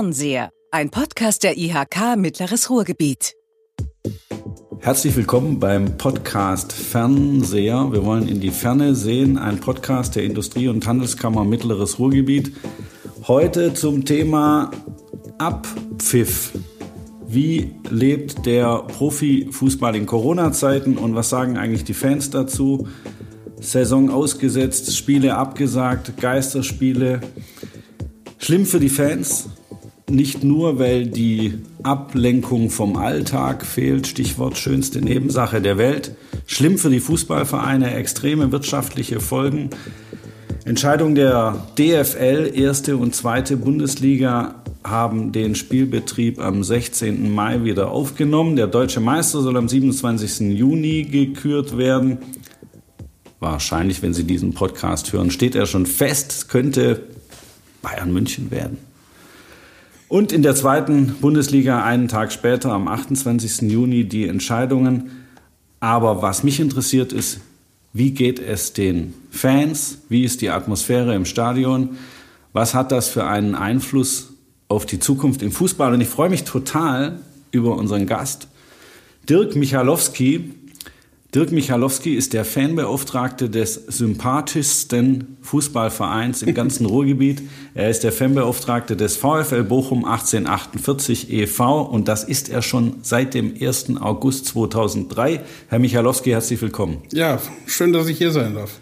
Fernseher, ein Podcast der IHK Mittleres Ruhrgebiet. Herzlich willkommen beim Podcast Fernseher. Wir wollen in die Ferne sehen, ein Podcast der Industrie- und Handelskammer Mittleres Ruhrgebiet. Heute zum Thema Abpfiff. Wie lebt der Profifußball in Corona-Zeiten und was sagen eigentlich die Fans dazu? Saison ausgesetzt, Spiele abgesagt, Geisterspiele. Schlimm für die Fans, nicht nur, weil die Ablenkung vom Alltag fehlt, Stichwort schönste Nebensache der Welt. Schlimm für die Fußballvereine, extreme wirtschaftliche Folgen. Entscheidung der DFL, erste und zweite Bundesliga, haben den Spielbetrieb am 16. Mai wieder aufgenommen. Der deutsche Meister soll am 27. Juni gekürt werden. Wahrscheinlich, wenn Sie diesen Podcast hören, steht er schon fest, könnte Bayern München werden. Und in der zweiten Bundesliga einen Tag später, am 28. Juni, die Entscheidungen. Aber was mich interessiert ist, wie geht es den Fans? Wie ist die Atmosphäre im Stadion? Was hat das für einen Einfluss auf die Zukunft im Fußball? Und ich freue mich total über unseren Gast, Dirk Michalowski, Dirk Michalowski ist der Fanbeauftragte des sympathischsten Fußballvereins im ganzen Ruhrgebiet. Er ist der Fanbeauftragte des VfL Bochum 1848 e.V. und das ist er schon seit dem 1. August 2003. Herr Michalowski, herzlich willkommen. Ja, schön, dass ich hier sein darf.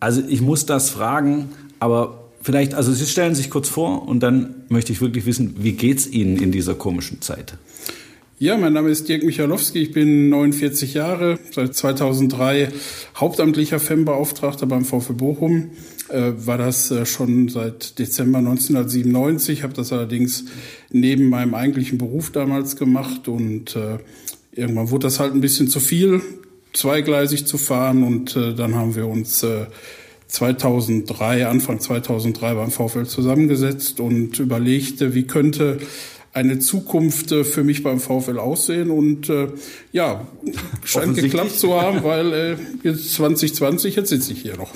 Also ich muss das fragen, aber vielleicht, also Sie stellen sich kurz vor und dann möchte ich wirklich wissen, wie geht's Ihnen in dieser komischen Zeit? Ja, mein Name ist Dirk Michalowski, ich bin 49 Jahre, seit 2003 hauptamtlicher FEM-Beauftragter beim VfB Bochum. Äh, war das äh, schon seit Dezember 1997, habe das allerdings neben meinem eigentlichen Beruf damals gemacht und äh, irgendwann wurde das halt ein bisschen zu viel, zweigleisig zu fahren und äh, dann haben wir uns 2003, äh, Anfang 2003 beim VfL zusammengesetzt und überlegte, wie könnte eine Zukunft äh, für mich beim VfL aussehen. Und äh, ja, scheint geklappt zu haben, weil äh, jetzt 2020, jetzt sitze ich hier noch.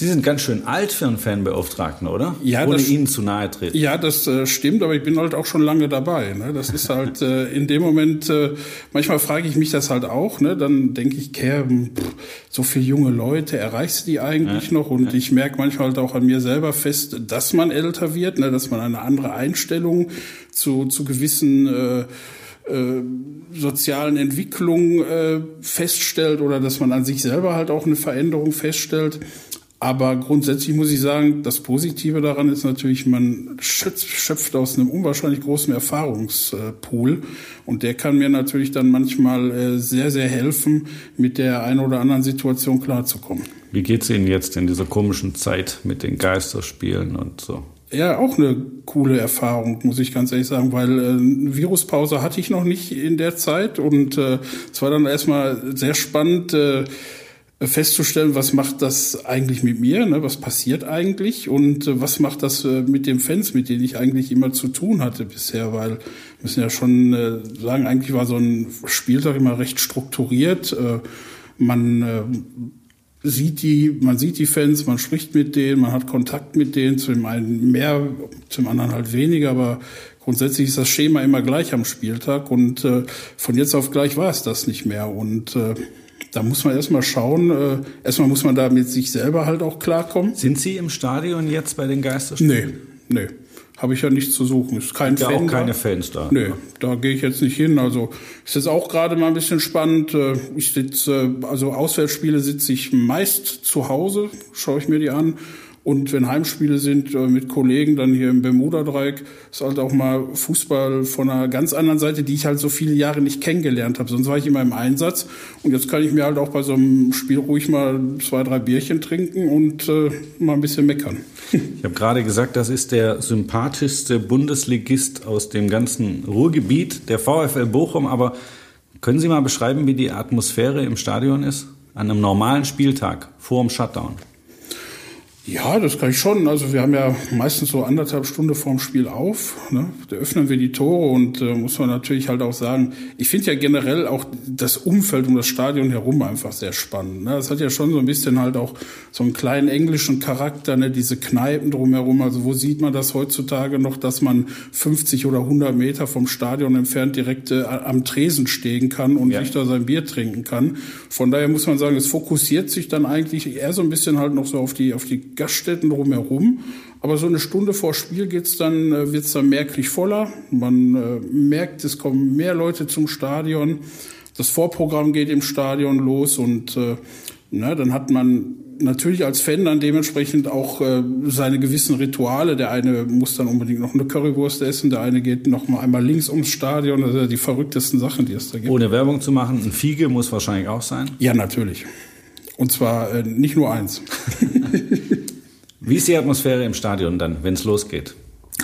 Sie sind ganz schön alt für einen Fanbeauftragten, oder? Ja, Ohne das, Ihnen zu nahe treten. Ja, das äh, stimmt, aber ich bin halt auch schon lange dabei. Ne? Das ist halt äh, in dem Moment, äh, manchmal frage ich mich das halt auch, ne? dann denke ich, Kerr, so viele junge Leute, erreichst du die eigentlich ja, noch? Und ja. ich merke manchmal halt auch an mir selber fest, dass man älter wird, ne? dass man eine andere Einstellung zu, zu gewissen äh, äh, sozialen Entwicklungen äh, feststellt oder dass man an sich selber halt auch eine Veränderung feststellt. Aber grundsätzlich muss ich sagen, das Positive daran ist natürlich, man schöpft aus einem unwahrscheinlich großen Erfahrungspool. Und der kann mir natürlich dann manchmal äh, sehr, sehr helfen, mit der einen oder anderen Situation klarzukommen. Wie geht's Ihnen jetzt in dieser komischen Zeit mit den Geisterspielen und so? Ja, auch eine coole Erfahrung, muss ich ganz ehrlich sagen, weil äh, Viruspause hatte ich noch nicht in der Zeit und äh, es war dann erstmal sehr spannend. Äh, festzustellen, was macht das eigentlich mit mir, ne? was passiert eigentlich und äh, was macht das äh, mit den Fans, mit denen ich eigentlich immer zu tun hatte bisher, weil wir müssen ja schon äh, sagen, eigentlich war so ein Spieltag immer recht strukturiert. Äh, man äh, sieht die, man sieht die Fans, man spricht mit denen, man hat Kontakt mit denen, zu dem einen mehr, zum anderen halt weniger, aber grundsätzlich ist das Schema immer gleich am Spieltag und äh, von jetzt auf gleich war es das nicht mehr und da muss man erstmal schauen, äh, erstmal muss man da mit sich selber halt auch klarkommen. Sind Sie im Stadion jetzt bei den Geisterspielen? Nee, nee. Habe ich ja nichts zu suchen. Ist kein ja Fan auch keine da. Fans da. Nee, da gehe ich jetzt nicht hin. Also ist jetzt auch gerade mal ein bisschen spannend. Äh, ich sitze, also Auswärtsspiele sitze ich meist zu Hause, schaue ich mir die an und wenn Heimspiele sind äh, mit Kollegen, dann hier im Bermuda-Dreieck, ist halt auch mal Fußball von einer ganz anderen Seite, die ich halt so viele Jahre nicht kennengelernt habe. Sonst war ich immer im Einsatz. Und jetzt kann ich mir halt auch bei so einem Spiel ruhig mal zwei, drei Bierchen trinken und äh, mal ein bisschen meckern. Ich habe gerade gesagt, das ist der sympathischste Bundesligist aus dem ganzen Ruhrgebiet, der VfL Bochum. Aber können Sie mal beschreiben, wie die Atmosphäre im Stadion ist? An einem normalen Spieltag vor dem Shutdown. Ja, das kann ich schon. Also wir haben ja meistens so anderthalb Stunden vorm Spiel auf. Ne? Da öffnen wir die Tore und äh, muss man natürlich halt auch sagen, ich finde ja generell auch das Umfeld um das Stadion herum einfach sehr spannend. Ne? Das hat ja schon so ein bisschen halt auch so einen kleinen englischen Charakter, ne? diese Kneipen drumherum. Also wo sieht man das heutzutage noch, dass man 50 oder 100 Meter vom Stadion entfernt direkt äh, am Tresen stehen kann und ja. sich da sein Bier trinken kann. Von daher muss man sagen, es fokussiert sich dann eigentlich eher so ein bisschen halt noch so auf die, auf die Gaststätten drumherum. Aber so eine Stunde vor Spiel geht's dann, äh, wird's dann merklich voller. Man äh, merkt, es kommen mehr Leute zum Stadion. Das Vorprogramm geht im Stadion los und äh, na, dann hat man natürlich als Fan dann dementsprechend auch äh, seine gewissen Rituale. Der eine muss dann unbedingt noch eine Currywurst essen, der eine geht noch mal einmal links ums Stadion. Also die verrücktesten Sachen, die es da gibt. Ohne Werbung zu machen, ein Fiege muss wahrscheinlich auch sein. Ja, natürlich. Und zwar äh, nicht nur eins. Wie ist die Atmosphäre im Stadion dann, wenn es losgeht?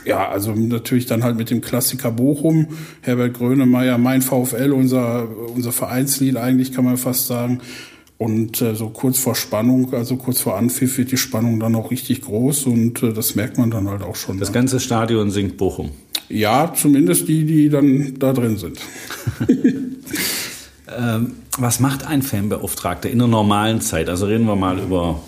Ja, also natürlich dann halt mit dem Klassiker Bochum, Herbert Grönemeyer, mein VfL, unser, unser Vereinslied eigentlich kann man fast sagen. Und äh, so kurz vor Spannung, also kurz vor Anpfiff wird die Spannung dann auch richtig groß und äh, das merkt man dann halt auch schon. Das ja. ganze Stadion singt Bochum. Ja, zumindest die, die dann da drin sind. ähm, was macht ein Fanbeauftragter in einer normalen Zeit? Also reden wir mal über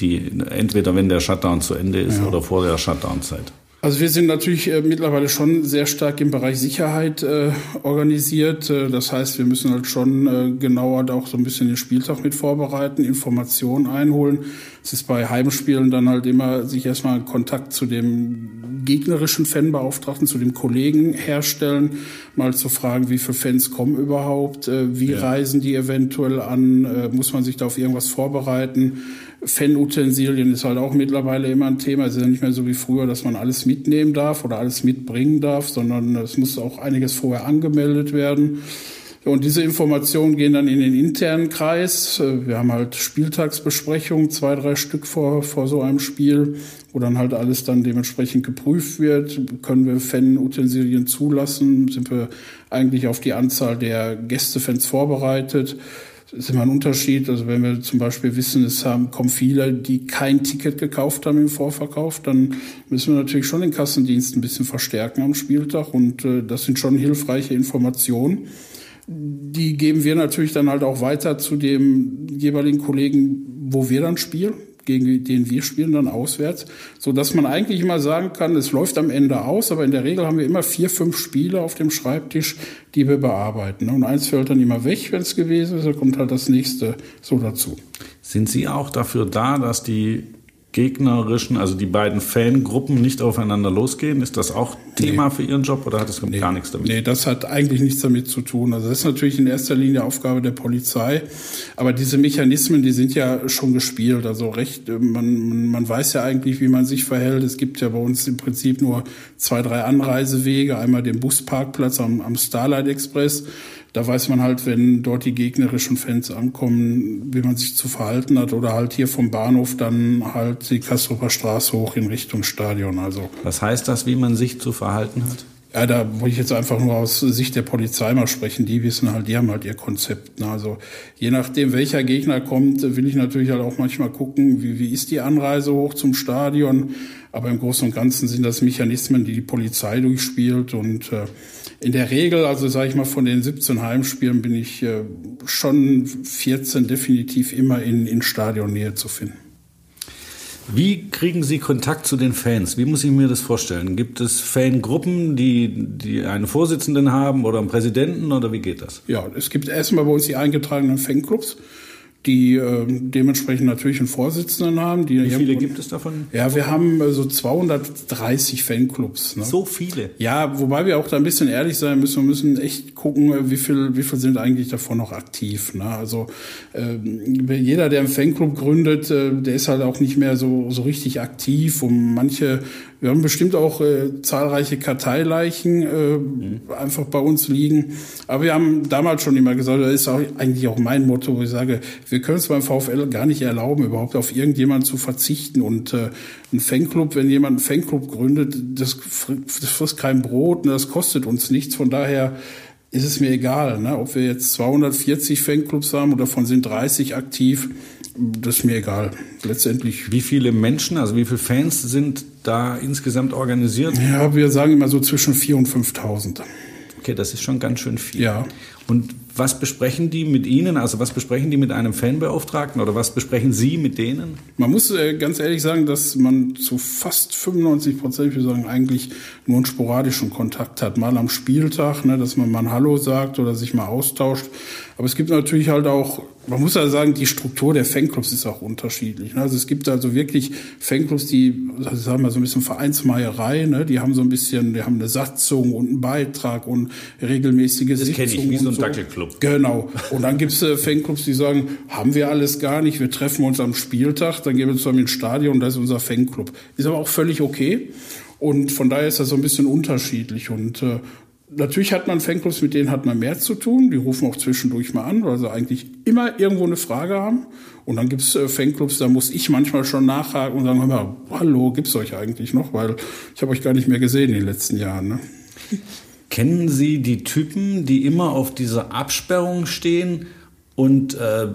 die, entweder wenn der Shutdown zu Ende ist ja. oder vor der Shutdown-Zeit. Also wir sind natürlich äh, mittlerweile schon sehr stark im Bereich Sicherheit äh, organisiert. Äh, das heißt, wir müssen halt schon äh, genauer auch so ein bisschen den Spieltag mit vorbereiten, Informationen einholen. Es ist bei Heimspielen dann halt immer sich erstmal Kontakt zu dem gegnerischen Fanbeauftragten, zu dem Kollegen herstellen, mal zu fragen, wie viele Fans kommen überhaupt, äh, wie ja. reisen die eventuell an, äh, muss man sich da auf irgendwas vorbereiten Fan-Utensilien ist halt auch mittlerweile immer ein Thema. Es ist ja nicht mehr so wie früher, dass man alles mitnehmen darf oder alles mitbringen darf, sondern es muss auch einiges vorher angemeldet werden. Und diese Informationen gehen dann in den internen Kreis. Wir haben halt Spieltagsbesprechungen, zwei, drei Stück vor, vor so einem Spiel, wo dann halt alles dann dementsprechend geprüft wird. Können wir Fan-Utensilien zulassen? Sind wir eigentlich auf die Anzahl der Gästefans vorbereitet? Das ist immer ein Unterschied. Also wenn wir zum Beispiel wissen, es haben, kommen viele, die kein Ticket gekauft haben im Vorverkauf, dann müssen wir natürlich schon den Kassendienst ein bisschen verstärken am Spieltag. Und äh, das sind schon hilfreiche Informationen. Die geben wir natürlich dann halt auch weiter zu dem jeweiligen Kollegen, wo wir dann spielen gegen den wir spielen dann auswärts, so dass man eigentlich immer sagen kann, es läuft am Ende aus, aber in der Regel haben wir immer vier, fünf Spiele auf dem Schreibtisch, die wir bearbeiten. Und eins fällt dann immer weg, wenn es gewesen ist, dann kommt halt das nächste so dazu. Sind Sie auch dafür da, dass die gegnerischen, also die beiden Fangruppen nicht aufeinander losgehen? Ist das auch Thema nee. für Ihren Job oder hat das nee. gar nichts damit? Nee, das hat eigentlich nichts damit zu tun. Also das ist natürlich in erster Linie Aufgabe der Polizei. Aber diese Mechanismen, die sind ja schon gespielt. Also recht, man, man weiß ja eigentlich, wie man sich verhält. Es gibt ja bei uns im Prinzip nur zwei, drei Anreisewege. Einmal den Busparkplatz am, am Starlight Express da weiß man halt, wenn dort die gegnerischen Fans ankommen, wie man sich zu verhalten hat oder halt hier vom Bahnhof dann halt die Kastroper Straße hoch in Richtung Stadion. Also. Was heißt das, wie man sich zu verhalten hat? Ja, da wollte ich jetzt einfach nur aus Sicht der Polizei mal sprechen. Die wissen halt, die haben halt ihr Konzept. Ne? Also je nachdem, welcher Gegner kommt, will ich natürlich halt auch manchmal gucken, wie, wie ist die Anreise hoch zum Stadion. Aber im Großen und Ganzen sind das Mechanismen, die die Polizei durchspielt. Und äh, in der Regel, also sage ich mal, von den 17 Heimspielen bin ich äh, schon 14 definitiv immer in, in Stadionnähe zu finden. Wie kriegen Sie Kontakt zu den Fans? Wie muss ich mir das vorstellen? Gibt es Fangruppen, die, die einen Vorsitzenden haben oder einen Präsidenten oder wie geht das? Ja, es gibt erstmal bei uns die eingetragenen Fanclubs die äh, dementsprechend natürlich einen Vorsitzenden haben. Die Wie viele gibt es davon? Ja, wir haben äh, so 230 Fanclubs. Ne? So viele? Ja, wobei wir auch da ein bisschen ehrlich sein müssen. Wir müssen echt gucken, äh, wie viel, wie viel sind eigentlich davon noch aktiv. Ne? Also äh, jeder, der einen Fanclub gründet, äh, der ist halt auch nicht mehr so, so richtig aktiv. Und manche wir haben bestimmt auch äh, zahlreiche Karteileichen äh, mhm. einfach bei uns liegen. Aber wir haben damals schon immer gesagt, das ist auch eigentlich auch mein Motto, wo ich sage, wir können es beim VfL gar nicht erlauben, überhaupt auf irgendjemanden zu verzichten. Und äh, ein Fanclub, wenn jemand einen Fanclub gründet, das, das frisst kein Brot, und das kostet uns nichts. Von daher ist es mir egal, ne? ob wir jetzt 240 Fanclubs haben oder von sind 30 aktiv, das ist mir egal. Letztendlich. Wie viele Menschen, also wie viele Fans sind da insgesamt organisiert? Ja, wir sagen immer so zwischen 4.000 und 5.000. Okay, das ist schon ganz schön viel. Ja. Und was besprechen die mit Ihnen? Also was besprechen die mit einem Fanbeauftragten oder was besprechen Sie mit denen? Man muss äh, ganz ehrlich sagen, dass man zu fast 95 Prozent, ich würde sagen, eigentlich nur einen sporadischen Kontakt hat. Mal am Spieltag, ne, dass man mal ein Hallo sagt oder sich mal austauscht. Aber es gibt natürlich halt auch, man muss ja sagen, die Struktur der Fanclubs ist auch unterschiedlich. Ne? Also es gibt also wirklich Fanclubs, die, also sagen wir so ein bisschen Vereinsmeierei, ne? die haben so ein bisschen, die haben eine Satzung und einen Beitrag und regelmäßige das Sitzungen. Das kenne ich, wie so ein so. Dackelclub. Genau. Und dann gibt's äh, Fanclubs, die sagen, haben wir alles gar nicht, wir treffen uns am Spieltag, dann gehen wir zusammen ins Stadion, da ist unser Fanclub. Ist aber auch völlig okay. Und von daher ist das so ein bisschen unterschiedlich. Und äh, Natürlich hat man Fanclubs, mit denen hat man mehr zu tun. Die rufen auch zwischendurch mal an, weil sie eigentlich immer irgendwo eine Frage haben. Und dann gibt's äh, Fanclubs, da muss ich manchmal schon nachhaken und sagen, hör mal, hallo, gibt's euch eigentlich noch? Weil ich habe euch gar nicht mehr gesehen in den letzten Jahren. Ne? Kennen Sie die Typen, die immer auf dieser Absperrung stehen? Und äh,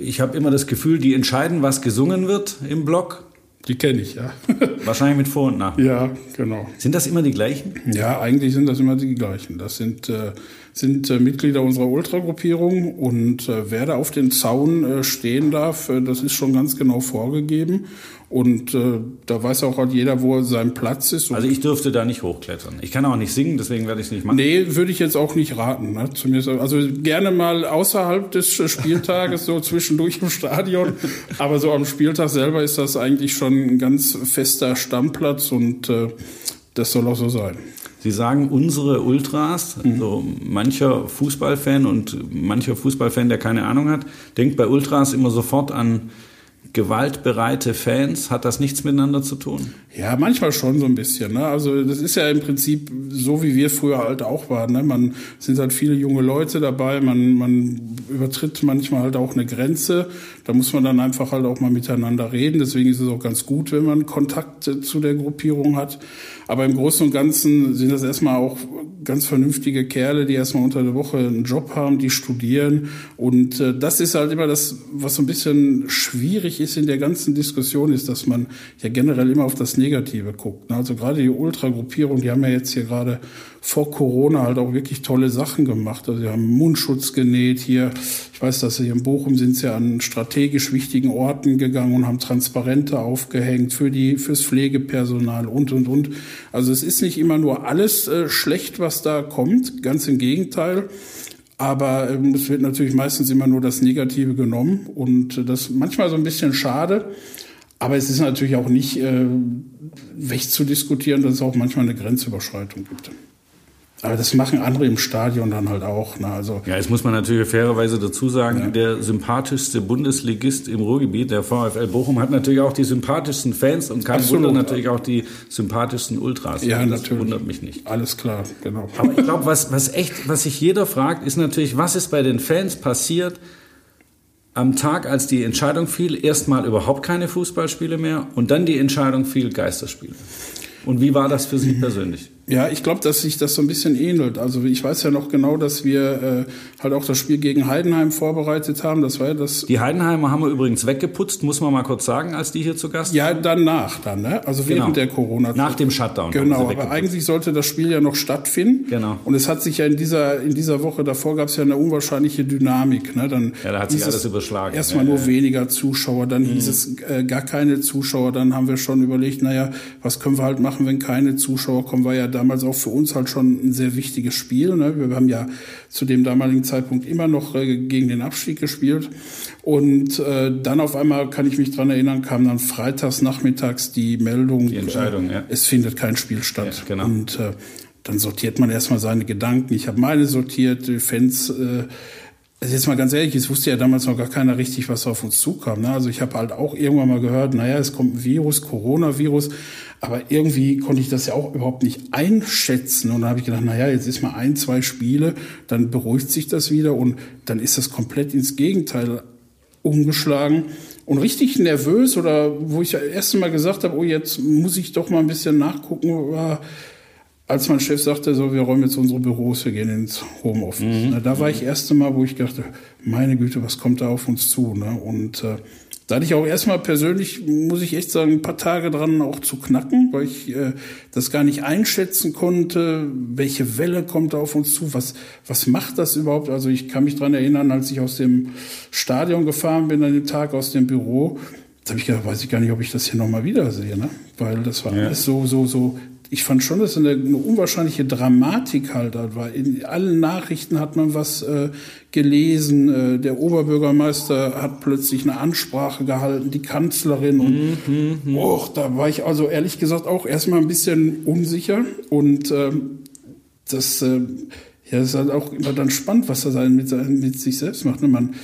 ich habe immer das Gefühl, die entscheiden, was gesungen wird im Blog. Die kenne ich, ja. Wahrscheinlich mit Vor- und Nach. Ja, genau. Sind das immer die gleichen? Ja, eigentlich sind das immer die gleichen. Das sind, äh, sind äh, Mitglieder unserer Ultragruppierung und äh, wer da auf den Zaun äh, stehen darf, äh, das ist schon ganz genau vorgegeben. Und äh, da weiß auch halt jeder, wo sein Platz ist. Also ich dürfte da nicht hochklettern. Ich kann auch nicht singen, deswegen werde ich es nicht machen. Nee, würde ich jetzt auch nicht raten. Ne? Zumindest, also gerne mal außerhalb des Spieltages, so zwischendurch im Stadion. Aber so am Spieltag selber ist das eigentlich schon ein ganz fester Stammplatz und äh, das soll auch so sein. Sie sagen unsere Ultras, mhm. so mancher Fußballfan und mancher Fußballfan, der keine Ahnung hat, denkt bei Ultras immer sofort an gewaltbereite Fans? Hat das nichts miteinander zu tun? Ja, manchmal schon so ein bisschen. Ne? Also das ist ja im Prinzip so, wie wir früher halt auch waren. Ne? Man sind halt viele junge Leute dabei, man, man übertritt manchmal halt auch eine Grenze. Da muss man dann einfach halt auch mal miteinander reden. Deswegen ist es auch ganz gut, wenn man Kontakt zu der Gruppierung hat. Aber im Großen und Ganzen sind das erstmal auch ganz vernünftige Kerle, die erstmal unter der Woche einen Job haben, die studieren. Und äh, das ist halt immer das, was so ein bisschen schwierig ist in der ganzen Diskussion, ist, dass man ja generell immer auf das Negative guckt. Also gerade die Ultragruppierung, die haben ja jetzt hier gerade vor Corona halt auch wirklich tolle Sachen gemacht. Also sie haben Mundschutz genäht hier. Ich weiß, dass sie hier in Bochum sind sie an strategisch wichtigen Orten gegangen und haben Transparente aufgehängt für die, fürs Pflegepersonal und, und, und. Also es ist nicht immer nur alles äh, schlecht, was da kommt. Ganz im Gegenteil. Aber ähm, es wird natürlich meistens immer nur das Negative genommen und äh, das manchmal so ein bisschen schade. Aber es ist natürlich auch nicht äh, wegzudiskutieren, dass es auch manchmal eine Grenzüberschreitung gibt. Aber das machen andere im Stadion dann halt auch. Ne? Also, ja, jetzt muss man natürlich fairerweise dazu sagen, ja. der sympathischste Bundesligist im Ruhrgebiet, der VfL Bochum, hat natürlich auch die sympathischsten Fans und kein Absolut. Wunder natürlich auch die sympathischsten Ultras. Ja, das natürlich. wundert mich nicht. Alles klar, genau. Aber ich glaube, was, was echt, was sich jeder fragt, ist natürlich, was ist bei den Fans passiert, am Tag, als die Entscheidung fiel, erstmal überhaupt keine Fußballspiele mehr und dann die Entscheidung fiel, Geisterspiele. Und wie war das für Sie persönlich? Ja, ich glaube, dass sich das so ein bisschen ähnelt. Also ich weiß ja noch genau, dass wir äh, halt auch das Spiel gegen Heidenheim vorbereitet haben. Das war ja das. Die Heidenheimer haben wir übrigens weggeputzt, muss man mal kurz sagen, als die hier zu Gast Ja, danach dann, ne? Also während genau. der corona -Zeit. Nach dem Shutdown. Genau, aber eigentlich sollte das Spiel ja noch stattfinden. Genau. Und es hat sich ja in dieser in dieser Woche davor gab es ja eine unwahrscheinliche Dynamik. Ne? Dann ja, da hat sich alles überschlagen. Erstmal ja, nur ja. weniger Zuschauer, dann mhm. hieß es äh, gar keine Zuschauer. Dann haben wir schon überlegt, naja, was können wir halt machen, wenn keine Zuschauer kommen? War ja damals auch für uns halt schon ein sehr wichtiges Spiel. Ne? Wir haben ja zu dem damaligen Zeitpunkt immer noch äh, gegen den Abstieg gespielt. Und äh, dann auf einmal, kann ich mich dran erinnern, kam dann freitags nachmittags die Meldung, die Entscheidung, äh, ja. es findet kein Spiel statt. Ja, genau. Und äh, dann sortiert man erstmal seine Gedanken. Ich habe meine sortiert, die Fans äh, also jetzt mal ganz ehrlich, es wusste ja damals noch gar keiner richtig, was auf uns zukam. Ne? Also ich habe halt auch irgendwann mal gehört, naja, es kommt ein Virus, Coronavirus, aber irgendwie konnte ich das ja auch überhaupt nicht einschätzen. Und dann habe ich gedacht, naja, jetzt ist mal ein, zwei Spiele, dann beruhigt sich das wieder und dann ist das komplett ins Gegenteil umgeschlagen. Und richtig nervös oder wo ich ja erst mal gesagt habe, oh, jetzt muss ich doch mal ein bisschen nachgucken, war als mein Chef sagte, so, wir räumen jetzt unsere Büros, wir gehen ins Homeoffice. Mhm. Na, da war ich erste Mal, wo ich dachte, meine Güte, was kommt da auf uns zu? Ne? Und äh, da hatte ich auch erstmal persönlich, muss ich echt sagen, ein paar Tage dran auch zu knacken, weil ich äh, das gar nicht einschätzen konnte, welche Welle kommt da auf uns zu, was, was macht das überhaupt? Also ich kann mich dran erinnern, als ich aus dem Stadion gefahren bin, an dem Tag aus dem Büro, da habe ich gedacht, weiß ich gar nicht, ob ich das hier nochmal wiedersehe, ne? Weil das war ja. alles so, so, so ich fand schon, dass eine, eine unwahrscheinliche Dramatik halt da war. In allen Nachrichten hat man was äh, gelesen. Äh, der Oberbürgermeister hat plötzlich eine Ansprache gehalten, die Kanzlerin. Und mhm, mhm. och, da war ich also ehrlich gesagt auch erstmal ein bisschen unsicher. Und ähm, das, äh, ja, ist halt auch immer dann spannend, was er mit, mit sich selbst macht. Ne? Man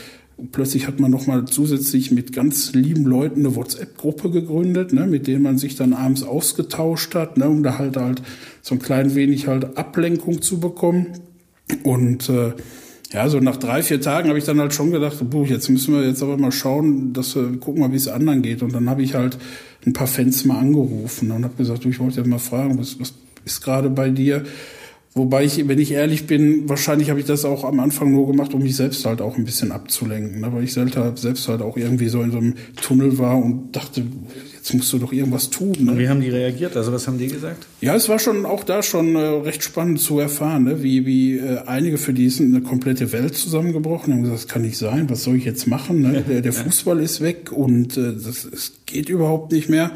plötzlich hat man nochmal zusätzlich mit ganz lieben Leuten eine WhatsApp-Gruppe gegründet, ne, mit denen man sich dann abends ausgetauscht hat, ne, um da halt halt so ein klein wenig halt Ablenkung zu bekommen. Und äh, ja, so nach drei, vier Tagen habe ich dann halt schon gedacht, buh, jetzt müssen wir jetzt aber mal schauen, dass wir gucken mal, wie es anderen geht. Und dann habe ich halt ein paar Fans mal angerufen und habe gesagt, du, ich wollte ja mal fragen, was, was ist gerade bei dir? Wobei ich, wenn ich ehrlich bin, wahrscheinlich habe ich das auch am Anfang nur gemacht, um mich selbst halt auch ein bisschen abzulenken. Ne? Weil ich selbst halt auch irgendwie so in so einem Tunnel war und dachte, jetzt musst du doch irgendwas tun. Ne? Und wie haben die reagiert? Also was haben die gesagt? Ja, es war schon auch da schon äh, recht spannend zu erfahren, ne? wie, wie äh, einige für die ist eine komplette Welt zusammengebrochen. Die haben gesagt, das kann nicht sein, was soll ich jetzt machen? Ne? Der, der Fußball ist weg und äh, das, es geht überhaupt nicht mehr.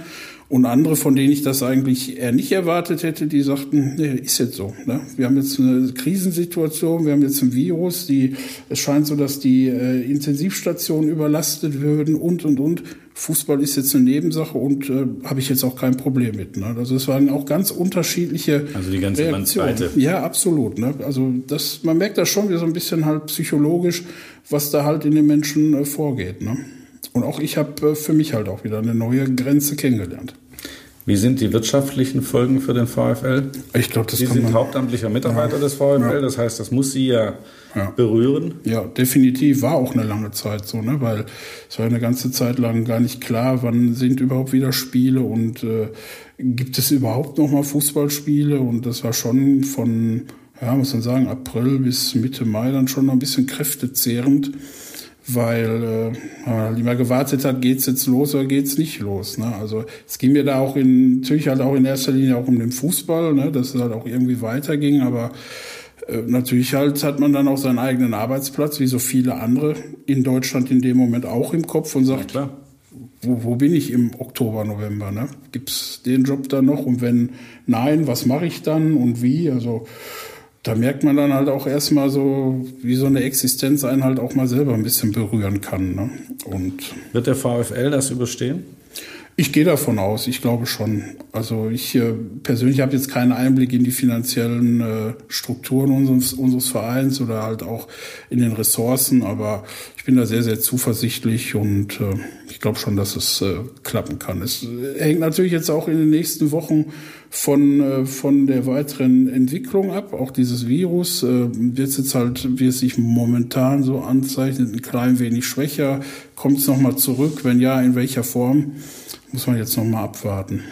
Und andere, von denen ich das eigentlich eher nicht erwartet hätte, die sagten, nee, ist jetzt so. Ne? Wir haben jetzt eine Krisensituation, wir haben jetzt ein Virus, die, es scheint so, dass die äh, Intensivstationen überlastet würden und, und, und. Fußball ist jetzt eine Nebensache und äh, habe ich jetzt auch kein Problem mit. Ne? Also es waren auch ganz unterschiedliche Also die ganze Reaktionen. Bandbreite. Ja, absolut. Ne? Also das, man merkt das schon wie so ein bisschen halt psychologisch, was da halt in den Menschen äh, vorgeht. Ne? Und auch ich habe äh, für mich halt auch wieder eine neue Grenze kennengelernt. Wie sind die wirtschaftlichen Folgen für den VfL? Ich glaube, das Sie kann sind man, hauptamtlicher Mitarbeiter ja, des VfL, ja. das heißt, das muss Sie ja, ja, berühren. Ja, definitiv war auch eine lange Zeit so, ne? weil es war eine ganze Zeit lang gar nicht klar, wann sind überhaupt wieder Spiele und äh, gibt es überhaupt noch mal Fußballspiele und das war schon von, ja, muss man sagen, April bis Mitte Mai dann schon noch ein bisschen kräftezehrend weil äh, man immer gewartet hat, geht's jetzt los oder geht's nicht los. Ne? Also es ging mir da auch in, natürlich halt auch in erster Linie auch um den Fußball, ne? dass es halt auch irgendwie weiterging, aber äh, natürlich halt hat man dann auch seinen eigenen Arbeitsplatz, wie so viele andere in Deutschland in dem Moment auch im Kopf und sagt, ja, wo, wo bin ich im Oktober, November? Ne? Gibt's den Job da noch? Und wenn nein, was mache ich dann und wie? Also da merkt man dann halt auch erstmal so, wie so eine Existenz einen halt auch mal selber ein bisschen berühren kann. Ne? Und Wird der VfL das überstehen? Ich gehe davon aus, ich glaube schon. Also ich äh, persönlich habe jetzt keinen Einblick in die finanziellen äh, Strukturen unseres, unseres Vereins oder halt auch in den Ressourcen, aber ich bin da sehr, sehr zuversichtlich und äh, ich glaube schon, dass es klappen kann. Es hängt natürlich jetzt auch in den nächsten Wochen von, von der weiteren Entwicklung ab. Auch dieses Virus wird jetzt halt, wie es sich momentan so anzeichnet, ein klein wenig schwächer. Kommt es nochmal zurück? Wenn ja, in welcher Form? Muss man jetzt nochmal abwarten.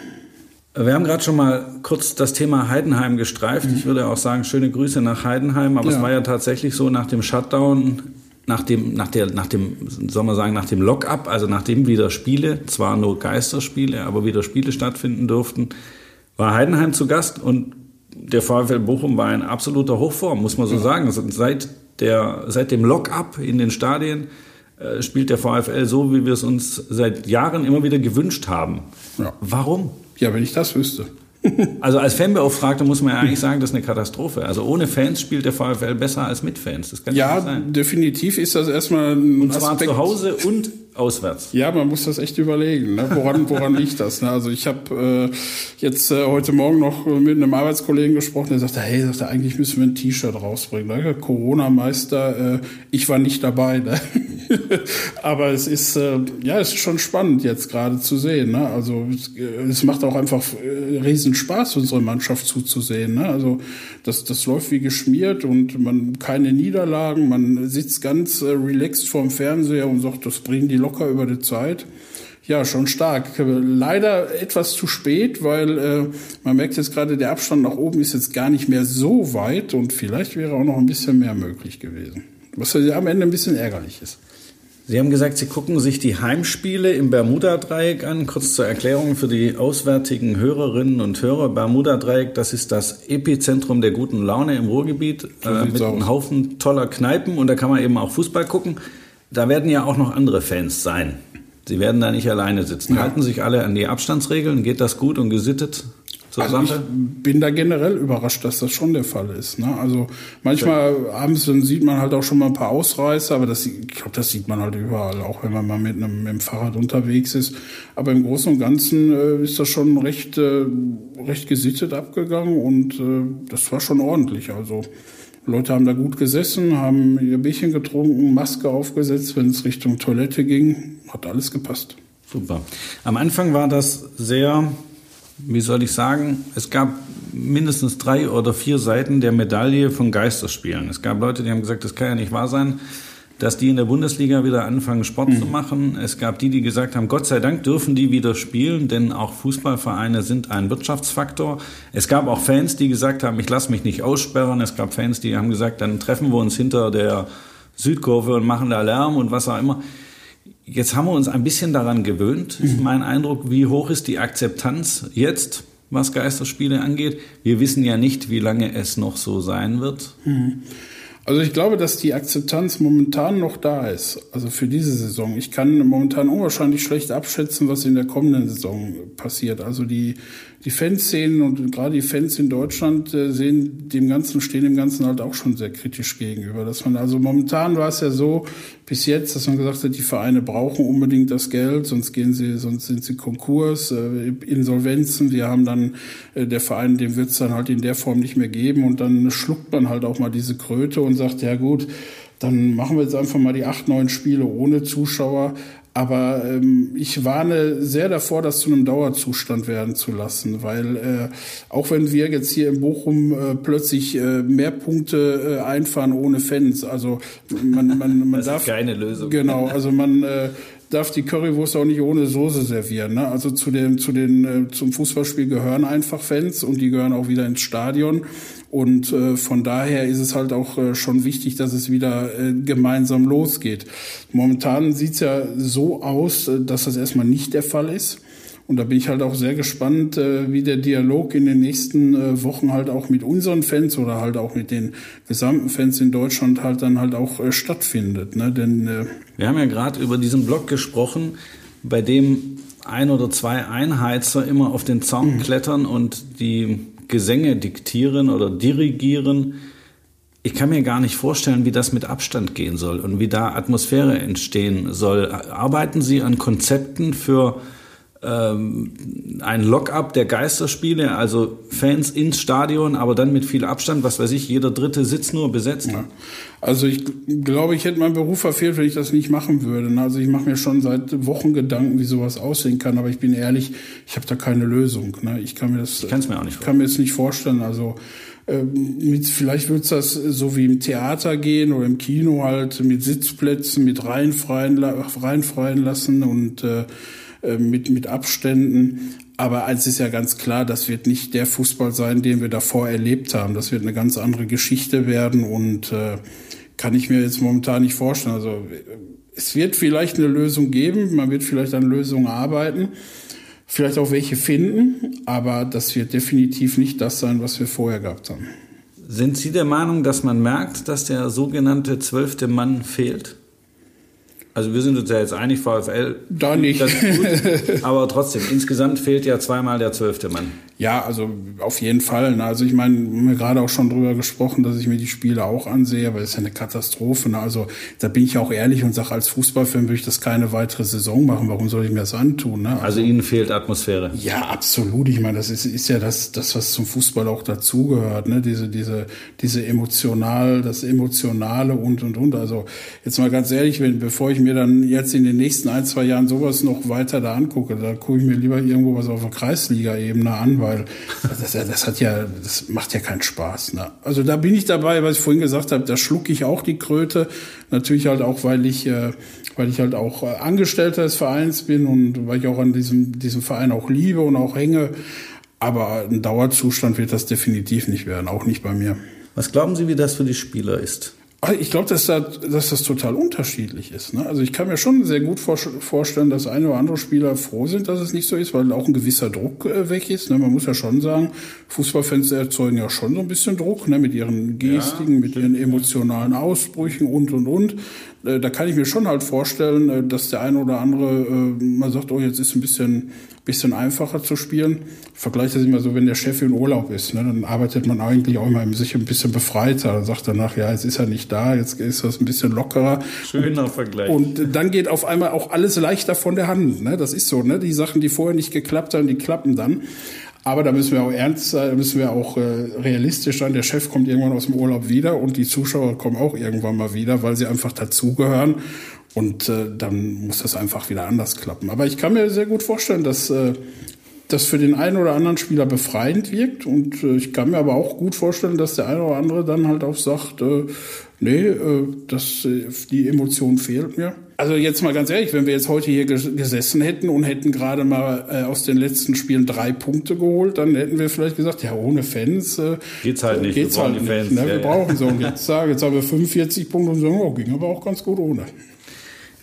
Wir haben gerade schon mal kurz das Thema Heidenheim gestreift. Mhm. Ich würde auch sagen, schöne Grüße nach Heidenheim. Aber ja. es war ja tatsächlich so, nach dem Shutdown, nach dem, nach der, nach dem, soll man sagen, nach dem Lock-up, also nachdem wieder Spiele, zwar nur Geisterspiele, aber wieder Spiele stattfinden durften, war Heidenheim zu Gast und der VfL Bochum war in absoluter Hochform, muss man so ja. sagen. Seit, der, seit dem Lock-up in den Stadien äh, spielt der VfL so, wie wir es uns seit Jahren immer wieder gewünscht haben. Ja. Warum? Ja, wenn ich das wüsste. also als Fanbeauftragter muss man ja eigentlich sagen, das ist eine Katastrophe. Also ohne Fans spielt der VfL besser als mit Fans. Das kann ja, nicht sein. definitiv ist das erstmal ein Und zwar Aspekt. zu Hause und auswärts. Ja, man muss das echt überlegen. Ne? Woran, woran liegt das? Ne? Also ich habe äh, jetzt äh, heute Morgen noch mit einem Arbeitskollegen gesprochen, der sagte, hey, sagte, eigentlich müssen wir ein T-Shirt rausbringen. Ne? Corona-Meister, äh, ich war nicht dabei. Ne? Aber es ist, äh, ja, es ist schon spannend jetzt gerade zu sehen. Ne? Also es, äh, es macht auch einfach äh, riesen Spaß, unsere Mannschaft zuzusehen. Ne? Also das, das läuft wie geschmiert und man keine Niederlagen, man sitzt ganz äh, relaxed vorm Fernseher und sagt, das bringen die locker über die Zeit. ja, schon stark. Leider etwas zu spät, weil äh, man merkt jetzt gerade, der Abstand nach oben ist jetzt gar nicht mehr so weit und vielleicht wäre auch noch ein bisschen mehr möglich gewesen. Was ja am Ende ein bisschen ärgerlich ist. Sie haben gesagt, Sie gucken sich die Heimspiele im Bermuda-Dreieck an. Kurz zur Erklärung für die auswärtigen Hörerinnen und Hörer. Bermuda-Dreieck, das ist das Epizentrum der guten Laune im Ruhrgebiet äh, mit einem Haufen toller Kneipen und da kann man eben auch Fußball gucken. Da werden ja auch noch andere Fans sein. Sie werden da nicht alleine sitzen. Ja. Halten sich alle an die Abstandsregeln? Geht das gut und gesittet? also? Ich bin da generell überrascht, dass das schon der Fall ist. Ne? Also manchmal ja. abends dann sieht man halt auch schon mal ein paar Ausreißer, aber das, ich glaube, das sieht man halt überall, auch wenn man mal mit einem, mit einem Fahrrad unterwegs ist. Aber im Großen und Ganzen äh, ist das schon recht, äh, recht gesittet abgegangen und äh, das war schon ordentlich. Also Leute haben da gut gesessen, haben ihr Bierchen getrunken, Maske aufgesetzt, wenn es Richtung Toilette ging. Hat alles gepasst. Super. Am Anfang war das sehr wie soll ich sagen, es gab mindestens drei oder vier Seiten der Medaille von Geisterspielen. Es gab Leute, die haben gesagt, das kann ja nicht wahr sein, dass die in der Bundesliga wieder anfangen, Sport mhm. zu machen. Es gab die, die gesagt haben, Gott sei Dank dürfen die wieder spielen, denn auch Fußballvereine sind ein Wirtschaftsfaktor. Es gab auch Fans, die gesagt haben, ich lasse mich nicht aussperren. Es gab Fans, die haben gesagt, dann treffen wir uns hinter der Südkurve und machen da Lärm und was auch immer. Jetzt haben wir uns ein bisschen daran gewöhnt, ist mhm. mein Eindruck. Wie hoch ist die Akzeptanz jetzt, was Geisterspiele angeht? Wir wissen ja nicht, wie lange es noch so sein wird. Mhm. Also ich glaube, dass die Akzeptanz momentan noch da ist, also für diese Saison. Ich kann momentan unwahrscheinlich schlecht abschätzen, was in der kommenden Saison passiert. Also die, die Fanszenen und gerade die Fans in Deutschland äh, sehen dem Ganzen, stehen dem Ganzen halt auch schon sehr kritisch gegenüber. Dass man, also momentan war es ja so, bis jetzt, dass man gesagt hat, die Vereine brauchen unbedingt das Geld, sonst gehen sie, sonst sind sie Konkurs, äh, Insolvenzen. Wir haben dann, äh, der Verein, dem wird es dann halt in der Form nicht mehr geben und dann schluckt man halt auch mal diese Kröte und sagt, ja gut, dann machen wir jetzt einfach mal die acht, neun Spiele ohne Zuschauer. Aber ähm, ich warne sehr davor, das zu einem Dauerzustand werden zu lassen, weil äh, auch wenn wir jetzt hier in Bochum äh, plötzlich äh, mehr Punkte äh, einfahren ohne Fans, also man, man, man das darf ist keine Lösung. Genau, also man äh, darf die Currywurst auch nicht ohne Soße servieren. Ne? Also zu den, zu den, äh, zum Fußballspiel gehören einfach Fans und die gehören auch wieder ins Stadion. Und äh, von daher ist es halt auch äh, schon wichtig, dass es wieder äh, gemeinsam losgeht. Momentan sieht's ja so aus, äh, dass das erstmal nicht der Fall ist. Und da bin ich halt auch sehr gespannt, äh, wie der Dialog in den nächsten äh, Wochen halt auch mit unseren Fans oder halt auch mit den gesamten Fans in Deutschland halt dann halt auch äh, stattfindet. Ne? Denn äh, wir haben ja gerade über diesen Blog gesprochen, bei dem ein oder zwei Einheizer immer auf den Zaun mhm. klettern und die Gesänge diktieren oder dirigieren. Ich kann mir gar nicht vorstellen, wie das mit Abstand gehen soll und wie da Atmosphäre entstehen soll. Arbeiten Sie an Konzepten für ähm, ein Lock-up der Geisterspiele, also Fans ins Stadion, aber dann mit viel Abstand, was weiß ich, jeder dritte Sitz nur besetzt. Ja. Also ich glaube, ich hätte meinen Beruf verfehlt, wenn ich das nicht machen würde. Also ich mache mir schon seit Wochen Gedanken, wie sowas aussehen kann, aber ich bin ehrlich, ich habe da keine Lösung. Ne? Ich kann mir das, ich mir auch nicht kann mir jetzt nicht vorstellen. Also ähm, mit, vielleicht wird es das so wie im Theater gehen oder im Kino halt mit Sitzplätzen, mit reinfreien, reinfreien lassen und äh, äh, mit, mit Abständen. Aber eins ist ja ganz klar, das wird nicht der Fußball sein, den wir davor erlebt haben. Das wird eine ganz andere Geschichte werden und äh, kann ich mir jetzt momentan nicht vorstellen. Also es wird vielleicht eine Lösung geben, man wird vielleicht an Lösungen arbeiten, vielleicht auch welche finden, aber das wird definitiv nicht das sein, was wir vorher gehabt haben. Sind Sie der Meinung, dass man merkt, dass der sogenannte zwölfte Mann fehlt? Also wir sind uns ja jetzt einig, VfL. Da nicht. Gut, aber trotzdem, insgesamt fehlt ja zweimal der zwölfte Mann. Ja, also auf jeden Fall. Also ich meine, wir haben gerade auch schon drüber gesprochen, dass ich mir die Spiele auch ansehe, weil es ist ja eine Katastrophe. Also da bin ich auch ehrlich und sage, als Fußballfan würde ich das keine weitere Saison machen. Warum soll ich mir das antun? Ne? Also, also Ihnen fehlt Atmosphäre. Ja, absolut. Ich meine, das ist, ist ja das, das, was zum Fußball auch dazugehört. Ne? Diese, diese, diese emotional, das Emotionale und und und. Also jetzt mal ganz ehrlich, wenn, bevor ich mir dann jetzt in den nächsten ein, zwei Jahren sowas noch weiter da angucke, da gucke ich mir lieber irgendwo was auf der Kreisliga-Ebene an, weil das, das hat ja, das macht ja keinen Spaß. Ne? Also da bin ich dabei, was ich vorhin gesagt habe, da schlucke ich auch die Kröte. Natürlich halt auch, weil ich, äh, weil ich halt auch äh, Angestellter des Vereins bin und weil ich auch an diesem, diesem Verein auch liebe und auch hänge. Aber ein Dauerzustand wird das definitiv nicht werden, auch nicht bei mir. Was glauben Sie, wie das für die Spieler ist? Ich glaube, dass, da, dass das total unterschiedlich ist. Ne? Also ich kann mir schon sehr gut vorstellen, dass eine oder andere Spieler froh sind, dass es nicht so ist, weil auch ein gewisser Druck äh, weg ist. Ne? Man muss ja schon sagen, Fußballfans erzeugen ja schon so ein bisschen Druck ne? mit ihren Gestiken, ja, mit ihren emotionalen Ausbrüchen und, und, und. Äh, da kann ich mir schon halt vorstellen, äh, dass der eine oder andere äh, mal sagt, oh, jetzt ist ein bisschen, bisschen einfacher zu spielen. Ich vergleiche das immer so, wenn der Chef in Urlaub ist, ne, dann arbeitet man eigentlich auch immer sich ein bisschen befreiter. Dann sagt danach, ja, jetzt ist er nicht da, jetzt ist das ein bisschen lockerer. Schöner Vergleich. Und dann geht auf einmal auch alles leichter von der Hand. Ne? Das ist so, ne? Die Sachen, die vorher nicht geklappt haben, die klappen dann. Aber da müssen wir auch ernst sein, da müssen wir auch äh, realistisch sein. Der Chef kommt irgendwann aus dem Urlaub wieder und die Zuschauer kommen auch irgendwann mal wieder, weil sie einfach dazugehören. Und äh, dann muss das einfach wieder anders klappen. Aber ich kann mir sehr gut vorstellen, dass äh, das für den einen oder anderen Spieler befreiend wirkt. Und äh, ich kann mir aber auch gut vorstellen, dass der eine oder andere dann halt auch sagt, äh, nee, äh, das, äh, die Emotion fehlt mir. Also jetzt mal ganz ehrlich, wenn wir jetzt heute hier gesessen hätten und hätten gerade mal äh, aus den letzten Spielen drei Punkte geholt, dann hätten wir vielleicht gesagt, ja, ohne Fans äh, geht's halt nicht. Geht's halt nicht. Fans. Ne? Wir ja, brauchen so. Und jetzt, jetzt haben wir 45 Punkte und sagen, oh, ging aber auch ganz gut ohne.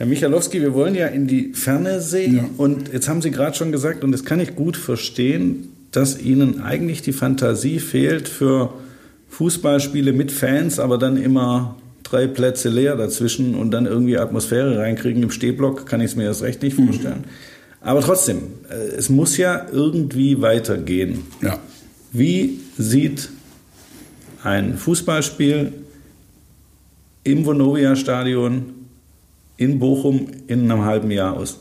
Herr Michalowski, wir wollen ja in die Ferne sehen. Ja. Und jetzt haben Sie gerade schon gesagt, und das kann ich gut verstehen, dass Ihnen eigentlich die Fantasie fehlt für Fußballspiele mit Fans, aber dann immer drei Plätze leer dazwischen und dann irgendwie Atmosphäre reinkriegen. Im Stehblock kann ich es mir erst recht nicht vorstellen. Mhm. Aber trotzdem, äh, es muss ja irgendwie weitergehen. Ja. Wie sieht ein Fußballspiel im Vonovia-Stadion in Bochum in einem halben Jahr aus?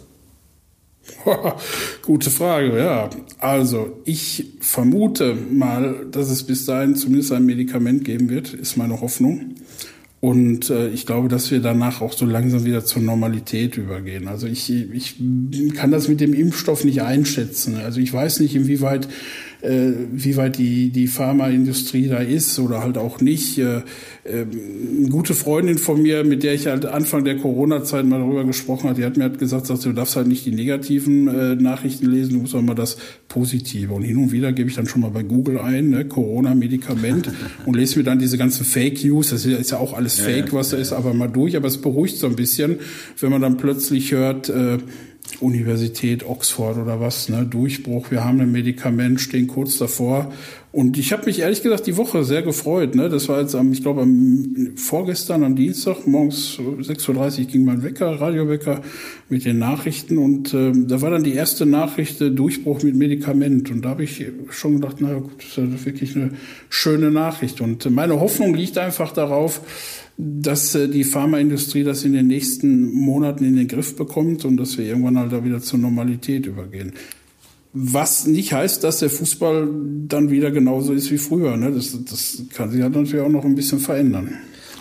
Gute Frage, ja. Also ich vermute mal, dass es bis dahin zumindest ein Medikament geben wird, ist meine Hoffnung. Und äh, ich glaube, dass wir danach auch so langsam wieder zur Normalität übergehen. Also ich, ich kann das mit dem Impfstoff nicht einschätzen. Also ich weiß nicht, inwieweit äh, wie weit die, die Pharmaindustrie da ist oder halt auch nicht. Äh, äh, eine gute Freundin von mir, mit der ich halt Anfang der Corona-Zeit mal darüber gesprochen habe, die hat mir halt gesagt, sagt, du darfst halt nicht die negativen äh, Nachrichten lesen, du musst auch mal das Positive. Und hin und wieder gebe ich dann schon mal bei Google ein, ne, Corona-Medikament und lese mir dann diese ganzen Fake News, das ist ja auch alles Fake, was da ist, aber mal durch, aber es beruhigt so ein bisschen, wenn man dann plötzlich hört, äh, Universität Oxford oder was, ne, Durchbruch, wir haben ein Medikament, stehen kurz davor. Und ich habe mich ehrlich gesagt die Woche sehr gefreut. Ne? Das war jetzt am, ich glaube, am vorgestern, am Dienstag, morgens 6.30 Uhr ging mein Wecker, Radiowecker mit den Nachrichten. Und äh, da war dann die erste Nachricht, äh, Durchbruch mit Medikament. Und da habe ich schon gedacht, na gut, das ist ja wirklich eine schöne Nachricht. Und meine Hoffnung liegt einfach darauf, dass äh, die Pharmaindustrie das in den nächsten Monaten in den Griff bekommt und dass wir irgendwann halt da wieder zur Normalität übergehen. Was nicht heißt, dass der Fußball dann wieder genauso ist wie früher. Ne? Das, das kann sich halt natürlich auch noch ein bisschen verändern.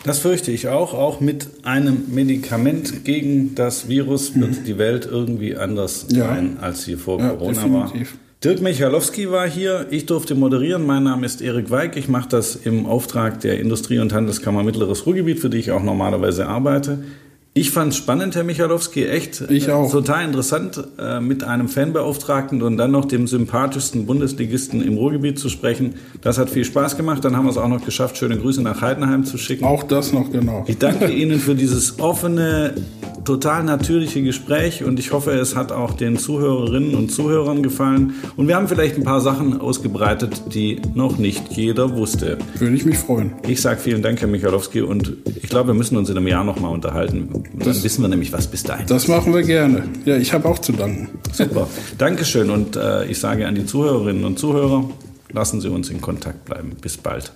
Das fürchte ich auch. Auch mit einem Medikament gegen das Virus wird mhm. die Welt irgendwie anders ja. sein, als sie vor ja, Corona definitiv. war. Dirk Michalowski war hier. Ich durfte moderieren. Mein Name ist Erik Weig. Ich mache das im Auftrag der Industrie- und Handelskammer Mittleres Ruhrgebiet, für die ich auch normalerweise arbeite. Ich fand es spannend, Herr Michalowski, echt. Ich auch. Äh, total interessant, äh, mit einem Fanbeauftragten und dann noch dem sympathischsten Bundesligisten im Ruhrgebiet zu sprechen. Das hat viel Spaß gemacht. Dann haben wir es auch noch geschafft, schöne Grüße nach Heidenheim zu schicken. Auch das noch, genau. Ich danke Ihnen für dieses offene, total natürliche Gespräch und ich hoffe, es hat auch den Zuhörerinnen und Zuhörern gefallen. Und wir haben vielleicht ein paar Sachen ausgebreitet, die noch nicht jeder wusste. Würde ich mich freuen. Ich sage vielen Dank, Herr Michalowski, und ich glaube, wir müssen uns in einem Jahr nochmal unterhalten das, dann wissen wir nämlich, was bis dahin Das machen wir gerne. Ja, ich habe auch zu danken. Super. Dankeschön. Und äh, ich sage an die Zuhörerinnen und Zuhörer, lassen Sie uns in Kontakt bleiben. Bis bald.